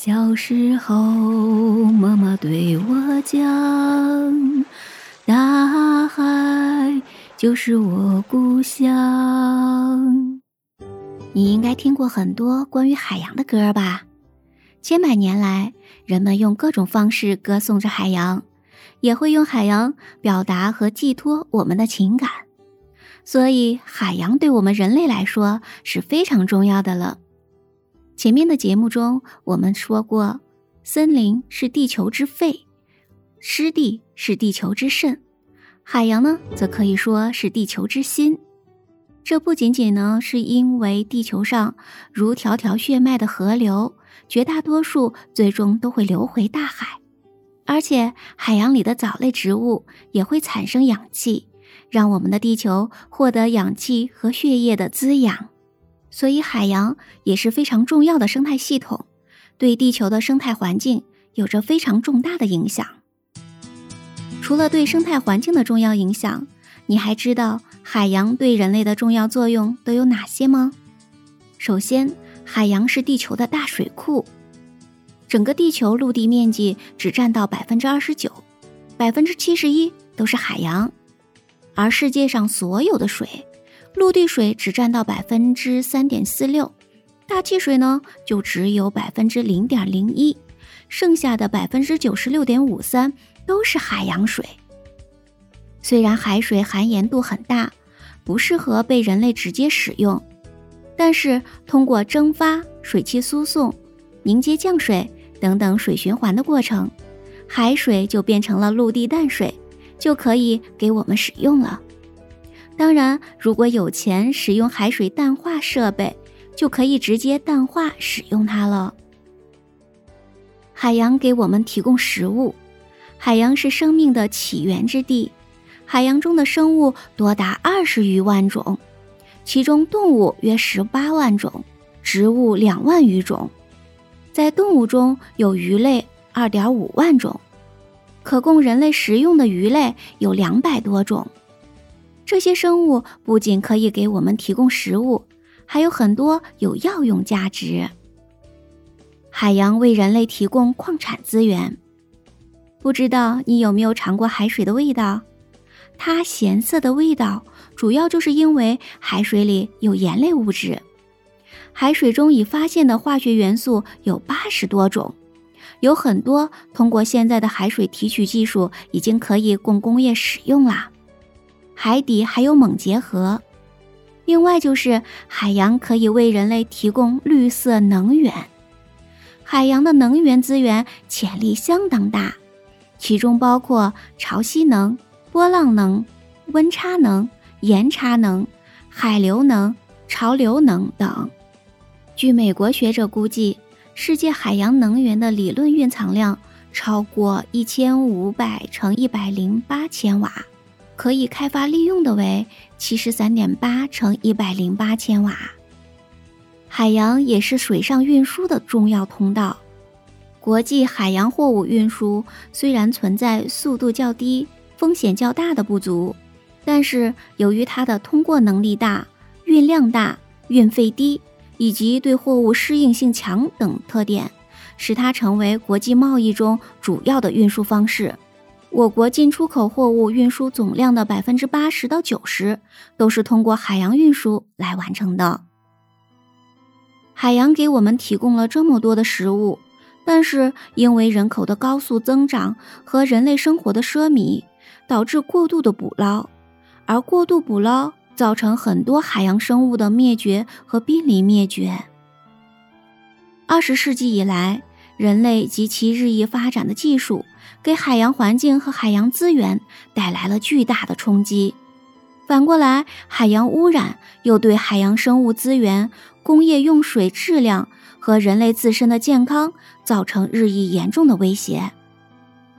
小时候，妈妈对我讲，大海就是我故乡。你应该听过很多关于海洋的歌吧？千百年来，人们用各种方式歌颂着海洋，也会用海洋表达和寄托我们的情感。所以，海洋对我们人类来说是非常重要的了。前面的节目中，我们说过，森林是地球之肺，湿地是地球之肾，海洋呢，则可以说是地球之心。这不仅仅呢，是因为地球上如条条血脉的河流，绝大多数最终都会流回大海，而且海洋里的藻类植物也会产生氧气，让我们的地球获得氧气和血液的滋养。所以，海洋也是非常重要的生态系统，对地球的生态环境有着非常重大的影响。除了对生态环境的重要影响，你还知道海洋对人类的重要作用都有哪些吗？首先，海洋是地球的大水库，整个地球陆地面积只占到百分之二十九，百分之七十一都是海洋，而世界上所有的水。陆地水只占到百分之三点四六，大气水呢就只有百分之零点零一，剩下的百分之九十六点五三都是海洋水。虽然海水含盐度很大，不适合被人类直接使用，但是通过蒸发、水汽输送、凝结降水等等水循环的过程，海水就变成了陆地淡水，就可以给我们使用了。当然，如果有钱使用海水淡化设备，就可以直接淡化使用它了。海洋给我们提供食物，海洋是生命的起源之地。海洋中的生物多达二十余万种，其中动物约十八万种，植物两万余种。在动物中有鱼类二点五万种，可供人类食用的鱼类有两百多种。这些生物不仅可以给我们提供食物，还有很多有药用价值。海洋为人类提供矿产资源，不知道你有没有尝过海水的味道？它咸涩的味道，主要就是因为海水里有盐类物质。海水中已发现的化学元素有八十多种，有很多通过现在的海水提取技术，已经可以供工业使用啦。海底还有锰结核，另外就是海洋可以为人类提供绿色能源。海洋的能源资源潜力相当大，其中包括潮汐能、波浪能、温差能、盐差能、海流能、潮流能等。据美国学者估计，世界海洋能源的理论蕴藏量超过一千五百乘一百零八千瓦。可以开发利用的为七十三点八乘一百零八千瓦。海洋也是水上运输的重要通道。国际海洋货物运输虽然存在速度较低、风险较大的不足，但是由于它的通过能力大、运量大、运费低，以及对货物适应性强等特点，使它成为国际贸易中主要的运输方式。我国进出口货物运输总量的百分之八十到九十都是通过海洋运输来完成的。海洋给我们提供了这么多的食物，但是因为人口的高速增长和人类生活的奢靡，导致过度的捕捞，而过度捕捞造成很多海洋生物的灭绝和濒临灭绝。二十世纪以来，人类及其日益发展的技术。给海洋环境和海洋资源带来了巨大的冲击，反过来，海洋污染又对海洋生物资源、工业用水质量和人类自身的健康造成日益严重的威胁。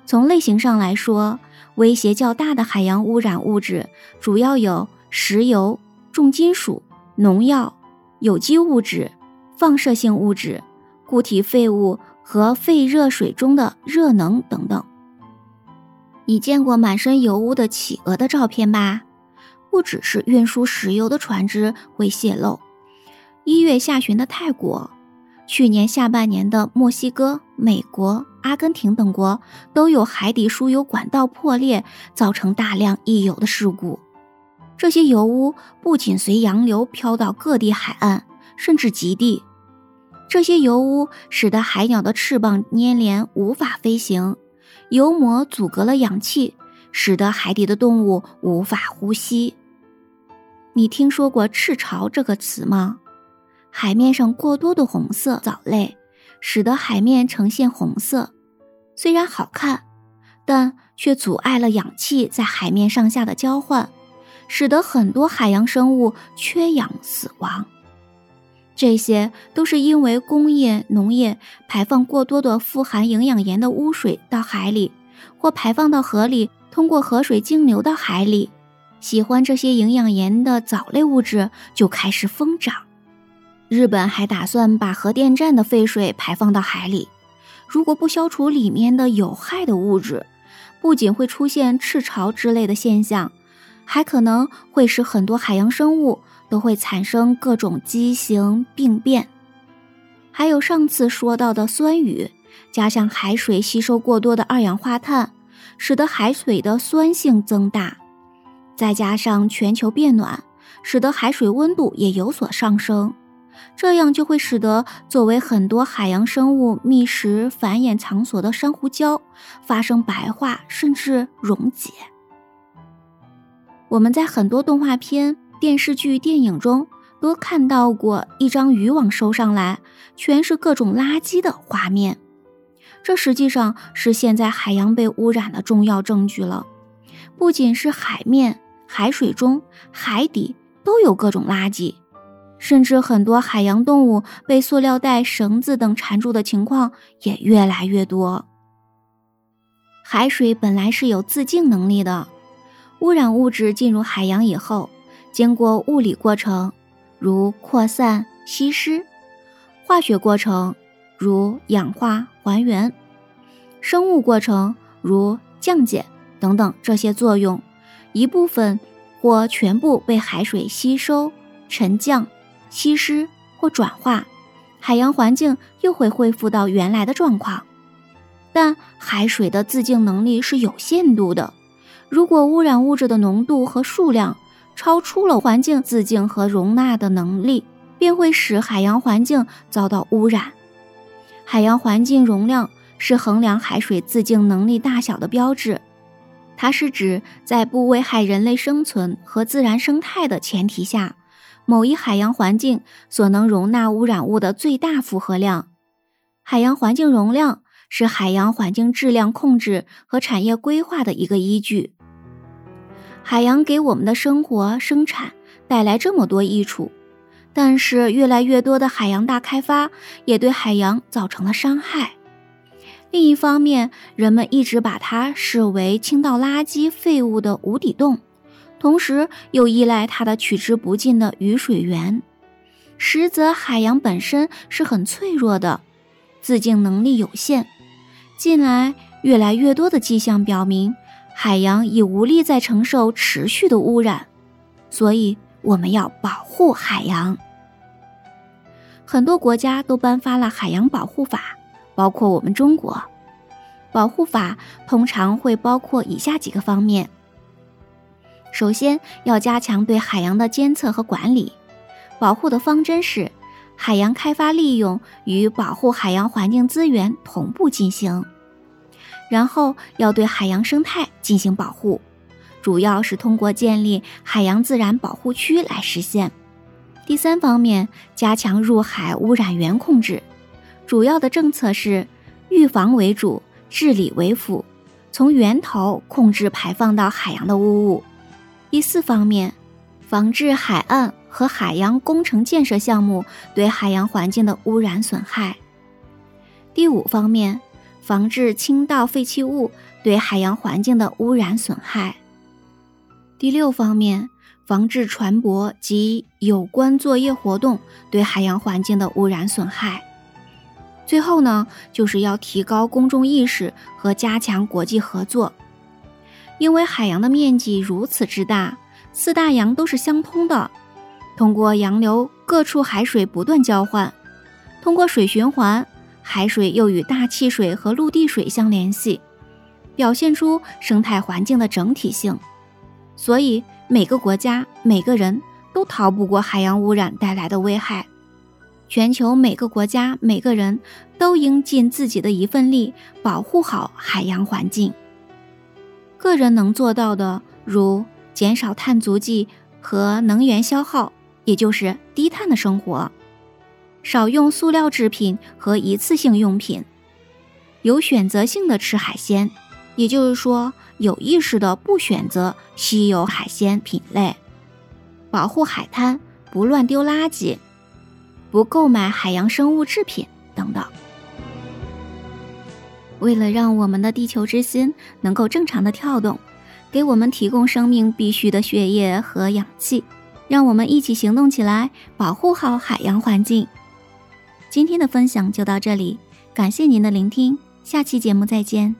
从类型上来说，威胁较大的海洋污染物质主要有石油、重金属、农药、有机物质、放射性物质、固体废物和废热水中的热能等等。你见过满身油污的企鹅的照片吧？不只是运输石油的船只会泄漏，一月下旬的泰国，去年下半年的墨西哥、美国、阿根廷等国都有海底输油管道破裂，造成大量溢油的事故。这些油污不仅随洋流飘到各地海岸，甚至极地。这些油污使得海鸟的翅膀粘连，无法飞行；油膜阻隔了氧气，使得海底的动物无法呼吸。你听说过“赤潮”这个词吗？海面上过多的红色藻类，使得海面呈现红色。虽然好看，但却阻碍了氧气在海面上下的交换，使得很多海洋生物缺氧死亡。这些都是因为工业、农业排放过多的富含营养盐的污水到海里，或排放到河里，通过河水径流到海里。喜欢这些营养盐的藻类物质就开始疯长。日本还打算把核电站的废水排放到海里，如果不消除里面的有害的物质，不仅会出现赤潮之类的现象，还可能会使很多海洋生物都会产生各种畸形病变。还有上次说到的酸雨，加上海水吸收过多的二氧化碳，使得海水的酸性增大，再加上全球变暖，使得海水温度也有所上升。这样就会使得作为很多海洋生物觅食繁衍场所的珊瑚礁发生白化，甚至溶解。我们在很多动画片、电视剧、电影中都看到过一张渔网收上来全是各种垃圾的画面，这实际上是现在海洋被污染的重要证据了。不仅是海面、海水中、海底都有各种垃圾。甚至很多海洋动物被塑料袋、绳子等缠住的情况也越来越多。海水本来是有自净能力的，污染物质进入海洋以后，经过物理过程，如扩散、稀释；化学过程，如氧化、还原；生物过程，如降解等等，这些作用，一部分或全部被海水吸收、沉降。稀释或转化，海洋环境又会恢复到原来的状况。但海水的自净能力是有限度的，如果污染物质的浓度和数量超出了环境自净和容纳的能力，便会使海洋环境遭到污染。海洋环境容量是衡量海水自净能力大小的标志，它是指在不危害人类生存和自然生态的前提下。某一海洋环境所能容纳污染物的最大负荷量，海洋环境容量是海洋环境质量控制和产业规划的一个依据。海洋给我们的生活生产带来这么多益处，但是越来越多的海洋大开发也对海洋造成了伤害。另一方面，人们一直把它视为倾倒垃圾废物的无底洞。同时又依赖它的取之不尽的雨水源，实则海洋本身是很脆弱的，自净能力有限。近来越来越多的迹象表明，海洋已无力再承受持续的污染，所以我们要保护海洋。很多国家都颁发了海洋保护法，包括我们中国。保护法通常会包括以下几个方面。首先要加强对海洋的监测和管理，保护的方针是海洋开发利用与保护海洋环境资源同步进行。然后要对海洋生态进行保护，主要是通过建立海洋自然保护区来实现。第三方面，加强入海污染源控制，主要的政策是预防为主，治理为辅，从源头控制排放到海洋的污物。第四方面，防治海岸和海洋工程建设项目对海洋环境的污染损害。第五方面，防治倾倒废弃物对海洋环境的污染损害。第六方面，防治船舶及有关作业活动对海洋环境的污染损害。最后呢，就是要提高公众意识和加强国际合作。因为海洋的面积如此之大，四大洋都是相通的，通过洋流，各处海水不断交换，通过水循环，海水又与大气水和陆地水相联系，表现出生态环境的整体性。所以，每个国家、每个人都逃不过海洋污染带来的危害。全球每个国家、每个人都应尽自己的一份力，保护好海洋环境。个人能做到的，如减少碳足迹和能源消耗，也就是低碳的生活；少用塑料制品和一次性用品；有选择性的吃海鲜，也就是说。有意识的不选择稀有海鲜品类，保护海滩，不乱丢垃圾，不购买海洋生物制品等等。为了让我们的地球之心能够正常的跳动，给我们提供生命必需的血液和氧气，让我们一起行动起来，保护好海洋环境。今天的分享就到这里，感谢您的聆听，下期节目再见。